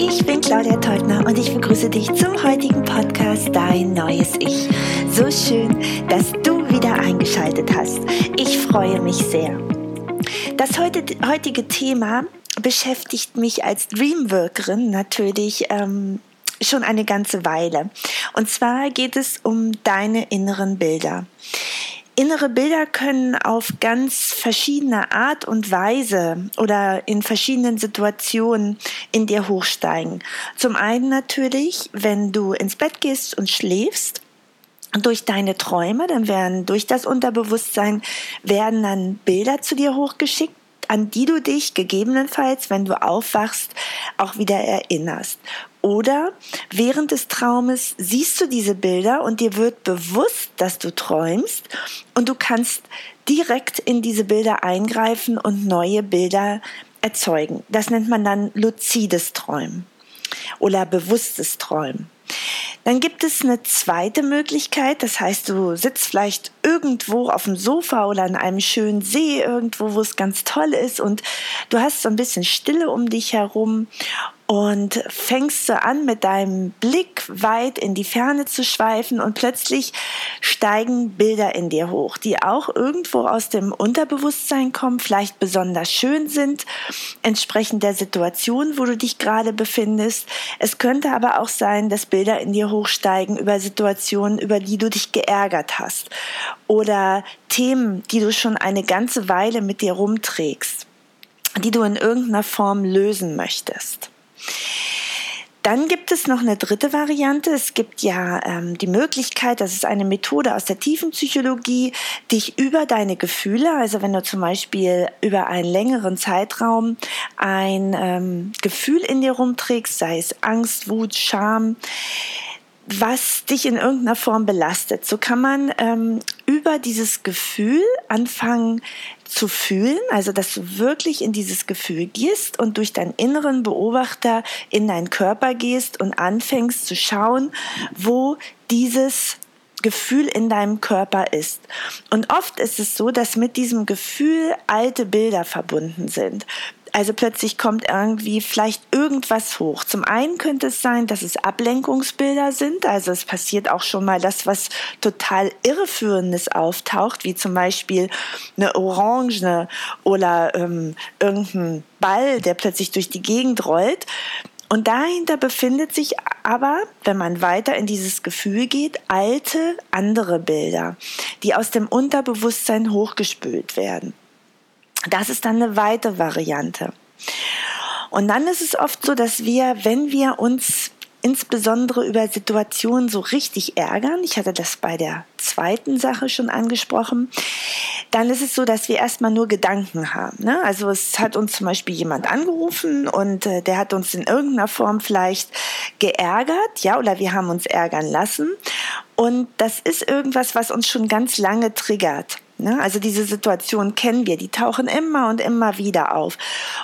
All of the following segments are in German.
Ich bin Claudia Teubner und ich begrüße dich zum heutigen Podcast Dein neues Ich. So schön, dass du wieder eingeschaltet hast. Ich freue mich sehr. Das heutige Thema beschäftigt mich als Dreamworkerin natürlich ähm, schon eine ganze Weile. Und zwar geht es um deine inneren Bilder. Innere Bilder können auf ganz verschiedene Art und Weise oder in verschiedenen Situationen in dir hochsteigen. Zum einen natürlich, wenn du ins Bett gehst und schläfst, durch deine Träume, dann werden durch das Unterbewusstsein werden dann Bilder zu dir hochgeschickt, an die du dich gegebenenfalls, wenn du aufwachst, auch wieder erinnerst. Oder während des Traumes siehst du diese Bilder und dir wird bewusst, dass du träumst und du kannst direkt in diese Bilder eingreifen und neue Bilder erzeugen. Das nennt man dann luzides Träumen oder bewusstes Träumen. Dann gibt es eine zweite Möglichkeit, das heißt, du sitzt vielleicht irgendwo auf dem Sofa oder an einem schönen See, irgendwo, wo es ganz toll ist. Und du hast so ein bisschen Stille um dich herum und fängst du an, mit deinem Blick weit in die Ferne zu schweifen und plötzlich steigen Bilder in dir hoch, die auch irgendwo aus dem Unterbewusstsein kommen, vielleicht besonders schön sind, entsprechend der Situation, wo du dich gerade befindest. Es könnte aber auch sein, dass Bilder in dir hochsteigen über Situationen, über die du dich geärgert hast oder Themen, die du schon eine ganze Weile mit dir rumträgst, die du in irgendeiner Form lösen möchtest. Dann gibt es noch eine dritte Variante. Es gibt ja ähm, die Möglichkeit, das ist eine Methode aus der Tiefenpsychologie, dich über deine Gefühle, also wenn du zum Beispiel über einen längeren Zeitraum ein ähm, Gefühl in dir rumträgst, sei es Angst, Wut, Scham, was dich in irgendeiner Form belastet. So kann man ähm, über dieses Gefühl anfangen zu fühlen, also dass du wirklich in dieses Gefühl gehst und durch deinen inneren Beobachter in deinen Körper gehst und anfängst zu schauen, wo dieses Gefühl in deinem Körper ist. Und oft ist es so, dass mit diesem Gefühl alte Bilder verbunden sind. Also plötzlich kommt irgendwie vielleicht irgendwas hoch. Zum einen könnte es sein, dass es Ablenkungsbilder sind. Also es passiert auch schon mal das, was total irreführendes auftaucht, wie zum Beispiel eine Orange oder ähm, irgendein Ball, der plötzlich durch die Gegend rollt. Und dahinter befindet sich aber, wenn man weiter in dieses Gefühl geht, alte andere Bilder, die aus dem Unterbewusstsein hochgespült werden. Das ist dann eine weitere Variante. Und dann ist es oft so, dass wir, wenn wir uns insbesondere über Situationen so richtig ärgern, ich hatte das bei der zweiten Sache schon angesprochen, dann ist es so, dass wir erstmal nur Gedanken haben. Ne? Also es hat uns zum Beispiel jemand angerufen und äh, der hat uns in irgendeiner Form vielleicht geärgert, ja, oder wir haben uns ärgern lassen. Und das ist irgendwas, was uns schon ganz lange triggert. Ne? Also diese Situation kennen wir, die tauchen immer und immer wieder auf.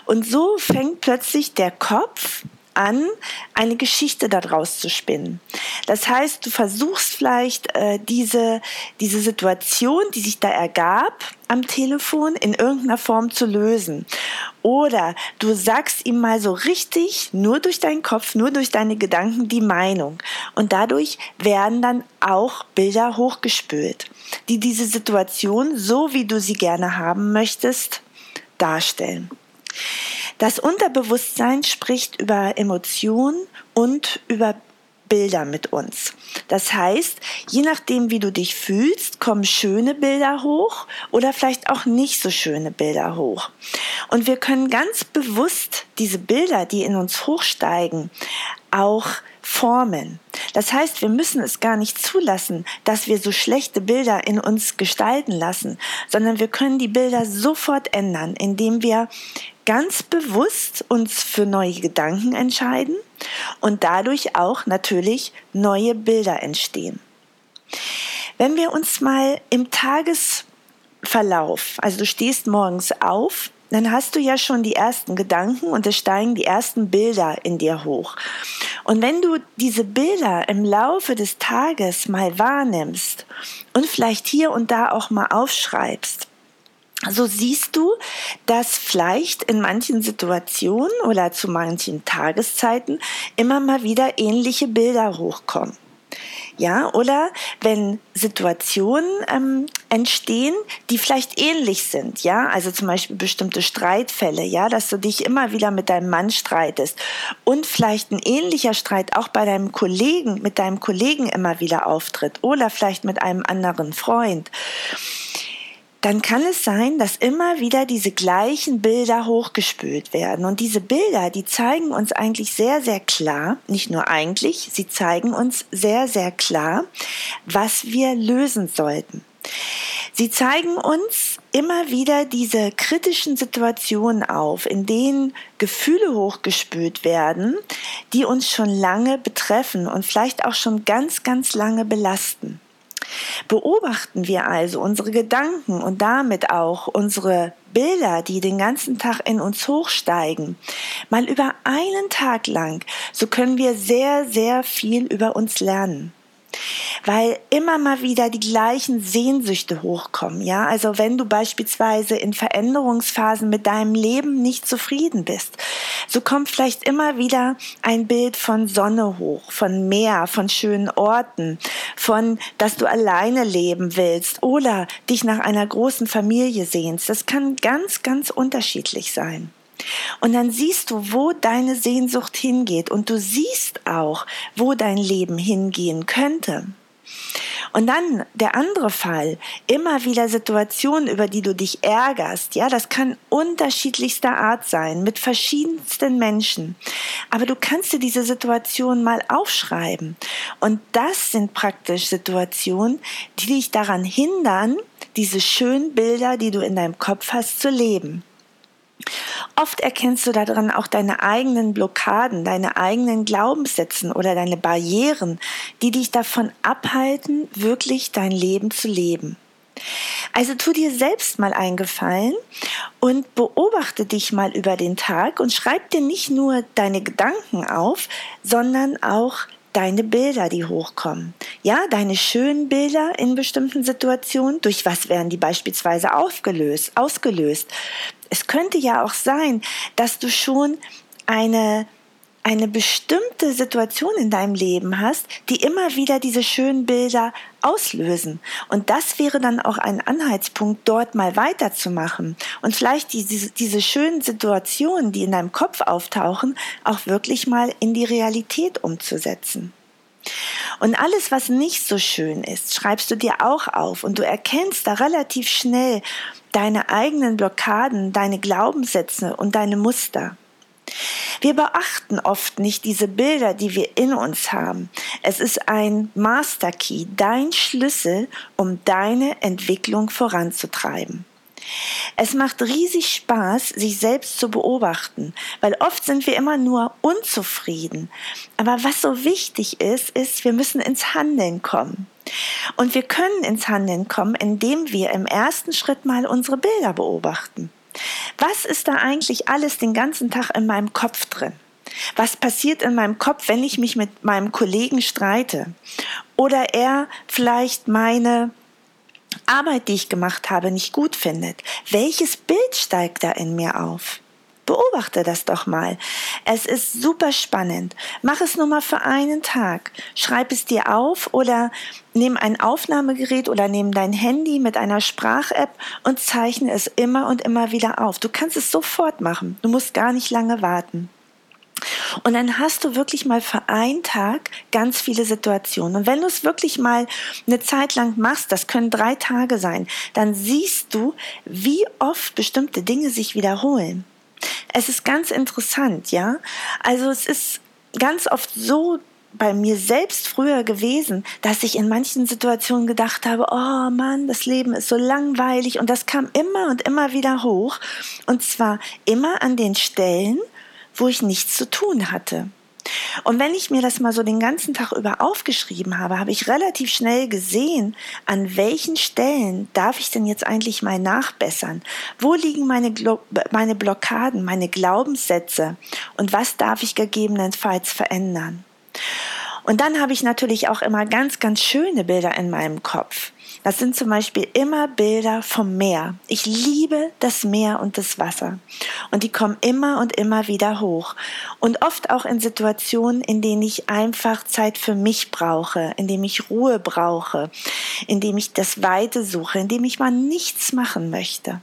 Und so fängt plötzlich der Kopf an, eine Geschichte daraus zu spinnen. Das heißt, du versuchst vielleicht äh, diese, diese Situation, die sich da ergab am Telefon, in irgendeiner Form zu lösen. Oder du sagst ihm mal so richtig, nur durch deinen Kopf, nur durch deine Gedanken die Meinung. Und dadurch werden dann auch Bilder hochgespült, die diese Situation, so wie du sie gerne haben möchtest, darstellen. Das Unterbewusstsein spricht über Emotionen und über Bilder mit uns. Das heißt, je nachdem, wie du dich fühlst, kommen schöne Bilder hoch oder vielleicht auch nicht so schöne Bilder hoch. Und wir können ganz bewusst diese Bilder, die in uns hochsteigen, auch formen. Das heißt, wir müssen es gar nicht zulassen, dass wir so schlechte Bilder in uns gestalten lassen, sondern wir können die Bilder sofort ändern, indem wir ganz bewusst uns für neue Gedanken entscheiden und dadurch auch natürlich neue Bilder entstehen. Wenn wir uns mal im Tagesverlauf, also du stehst morgens auf, dann hast du ja schon die ersten Gedanken und es steigen die ersten Bilder in dir hoch. Und wenn du diese Bilder im Laufe des Tages mal wahrnimmst und vielleicht hier und da auch mal aufschreibst, so siehst du, dass vielleicht in manchen Situationen oder zu manchen Tageszeiten immer mal wieder ähnliche Bilder hochkommen. Ja, oder wenn Situationen ähm, entstehen, die vielleicht ähnlich sind, ja, also zum Beispiel bestimmte Streitfälle, ja, dass du dich immer wieder mit deinem Mann streitest und vielleicht ein ähnlicher Streit auch bei deinem Kollegen, mit deinem Kollegen immer wieder auftritt oder vielleicht mit einem anderen Freund dann kann es sein, dass immer wieder diese gleichen Bilder hochgespült werden. Und diese Bilder, die zeigen uns eigentlich sehr, sehr klar, nicht nur eigentlich, sie zeigen uns sehr, sehr klar, was wir lösen sollten. Sie zeigen uns immer wieder diese kritischen Situationen auf, in denen Gefühle hochgespült werden, die uns schon lange betreffen und vielleicht auch schon ganz, ganz lange belasten. Beobachten wir also unsere Gedanken und damit auch unsere Bilder, die den ganzen Tag in uns hochsteigen, mal über einen Tag lang, so können wir sehr, sehr viel über uns lernen weil immer mal wieder die gleichen Sehnsüchte hochkommen. Ja, also wenn du beispielsweise in Veränderungsphasen mit deinem Leben nicht zufrieden bist, so kommt vielleicht immer wieder ein Bild von Sonne hoch, von Meer, von schönen Orten, von, dass du alleine leben willst oder dich nach einer großen Familie sehnst. Das kann ganz, ganz unterschiedlich sein. Und dann siehst du, wo deine Sehnsucht hingeht und du siehst auch, wo dein Leben hingehen könnte. Und dann der andere Fall, immer wieder Situationen, über die du dich ärgerst. Ja, das kann unterschiedlichster Art sein, mit verschiedensten Menschen. Aber du kannst dir diese Situation mal aufschreiben. Und das sind praktisch Situationen, die dich daran hindern, diese schönen Bilder, die du in deinem Kopf hast, zu leben. Oft erkennst du darin auch deine eigenen Blockaden, deine eigenen Glaubenssätzen oder deine Barrieren, die dich davon abhalten, wirklich dein Leben zu leben. Also tu dir selbst mal einen Gefallen und beobachte dich mal über den Tag und schreib dir nicht nur deine Gedanken auf, sondern auch deine Bilder, die hochkommen. Ja, deine schönen Bilder in bestimmten Situationen. Durch was werden die beispielsweise aufgelöst, ausgelöst? Es könnte ja auch sein, dass du schon eine eine bestimmte Situation in deinem Leben hast, die immer wieder diese schönen Bilder auslösen. Und das wäre dann auch ein Anhaltspunkt, dort mal weiterzumachen und vielleicht diese, diese schönen Situationen, die in deinem Kopf auftauchen, auch wirklich mal in die Realität umzusetzen. Und alles, was nicht so schön ist, schreibst du dir auch auf und du erkennst da relativ schnell deine eigenen Blockaden, deine Glaubenssätze und deine Muster. Wir beachten oft nicht diese Bilder, die wir in uns haben. Es ist ein Master Key, dein Schlüssel, um deine Entwicklung voranzutreiben. Es macht riesig Spaß, sich selbst zu beobachten, weil oft sind wir immer nur unzufrieden. Aber was so wichtig ist, ist, wir müssen ins Handeln kommen. Und wir können ins Handeln kommen, indem wir im ersten Schritt mal unsere Bilder beobachten. Was ist da eigentlich alles den ganzen Tag in meinem Kopf drin? Was passiert in meinem Kopf, wenn ich mich mit meinem Kollegen streite? Oder er vielleicht meine Arbeit, die ich gemacht habe, nicht gut findet? Welches Bild steigt da in mir auf? Beobachte das doch mal. Es ist super spannend. Mach es nur mal für einen Tag. Schreib es dir auf oder nimm ein Aufnahmegerät oder nimm dein Handy mit einer Sprach-App und zeichne es immer und immer wieder auf. Du kannst es sofort machen. Du musst gar nicht lange warten. Und dann hast du wirklich mal für einen Tag ganz viele Situationen. Und wenn du es wirklich mal eine Zeit lang machst, das können drei Tage sein, dann siehst du, wie oft bestimmte Dinge sich wiederholen. Es ist ganz interessant, ja. Also es ist ganz oft so bei mir selbst früher gewesen, dass ich in manchen Situationen gedacht habe, oh Mann, das Leben ist so langweilig und das kam immer und immer wieder hoch und zwar immer an den Stellen, wo ich nichts zu tun hatte. Und wenn ich mir das mal so den ganzen Tag über aufgeschrieben habe, habe ich relativ schnell gesehen, an welchen Stellen darf ich denn jetzt eigentlich mal nachbessern? Wo liegen meine, meine Blockaden, meine Glaubenssätze? Und was darf ich gegebenenfalls verändern? Und dann habe ich natürlich auch immer ganz, ganz schöne Bilder in meinem Kopf. Das sind zum Beispiel immer Bilder vom Meer. Ich liebe das Meer und das Wasser. Und die kommen immer und immer wieder hoch. Und oft auch in Situationen, in denen ich einfach Zeit für mich brauche, in denen ich Ruhe brauche, in denen ich das Weite suche, in denen ich mal nichts machen möchte.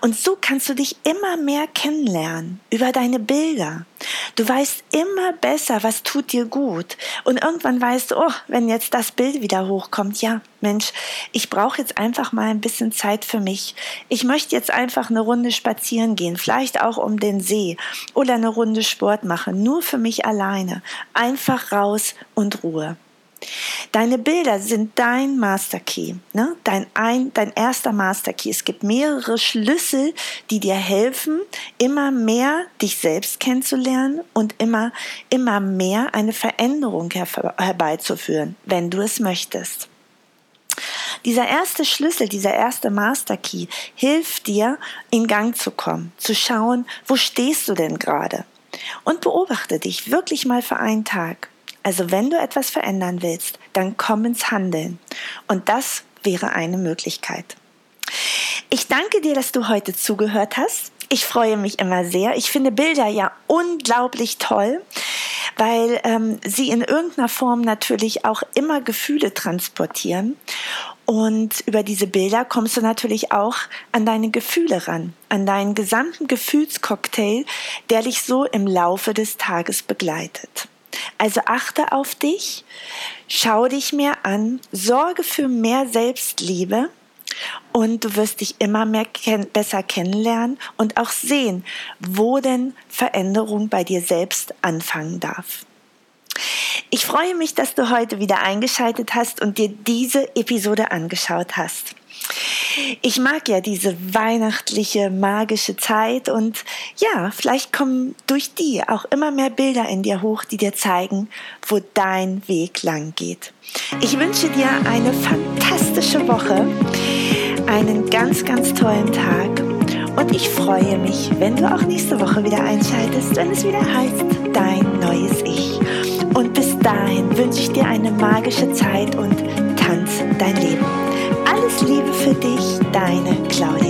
Und so kannst du dich immer mehr kennenlernen über deine Bilder. Du weißt immer besser, was tut dir gut. Und irgendwann weißt du, oh, wenn jetzt das Bild wieder hochkommt, ja, Mensch, ich brauche jetzt einfach mal ein bisschen Zeit für mich. Ich möchte jetzt einfach eine Runde spazieren gehen, vielleicht auch um den See oder eine Runde Sport machen, nur für mich alleine. Einfach raus und Ruhe. Deine Bilder sind dein Master Key, ne? dein, ein, dein erster Master Key. Es gibt mehrere Schlüssel, die dir helfen, immer mehr dich selbst kennenzulernen und immer, immer mehr eine Veränderung her herbeizuführen, wenn du es möchtest. Dieser erste Schlüssel, dieser erste Master Key hilft dir, in Gang zu kommen, zu schauen, wo stehst du denn gerade? Und beobachte dich wirklich mal für einen Tag. Also wenn du etwas verändern willst, dann komm ins Handeln. Und das wäre eine Möglichkeit. Ich danke dir, dass du heute zugehört hast. Ich freue mich immer sehr. Ich finde Bilder ja unglaublich toll, weil ähm, sie in irgendeiner Form natürlich auch immer Gefühle transportieren. Und über diese Bilder kommst du natürlich auch an deine Gefühle ran, an deinen gesamten Gefühlscocktail, der dich so im Laufe des Tages begleitet. Also achte auf dich, schau dich mehr an, sorge für mehr Selbstliebe und du wirst dich immer mehr ken besser kennenlernen und auch sehen, wo denn Veränderung bei dir selbst anfangen darf. Ich freue mich, dass du heute wieder eingeschaltet hast und dir diese Episode angeschaut hast. Ich mag ja diese weihnachtliche, magische Zeit und ja, vielleicht kommen durch die auch immer mehr Bilder in dir hoch, die dir zeigen, wo dein Weg lang geht. Ich wünsche dir eine fantastische Woche, einen ganz, ganz tollen Tag und ich freue mich, wenn du auch nächste Woche wieder einschaltest, wenn es wieder heißt, dein neues Ich. Und bis dahin wünsche ich dir eine magische Zeit und tanz dein Leben. Alles Liebe für dich, deine Claudia.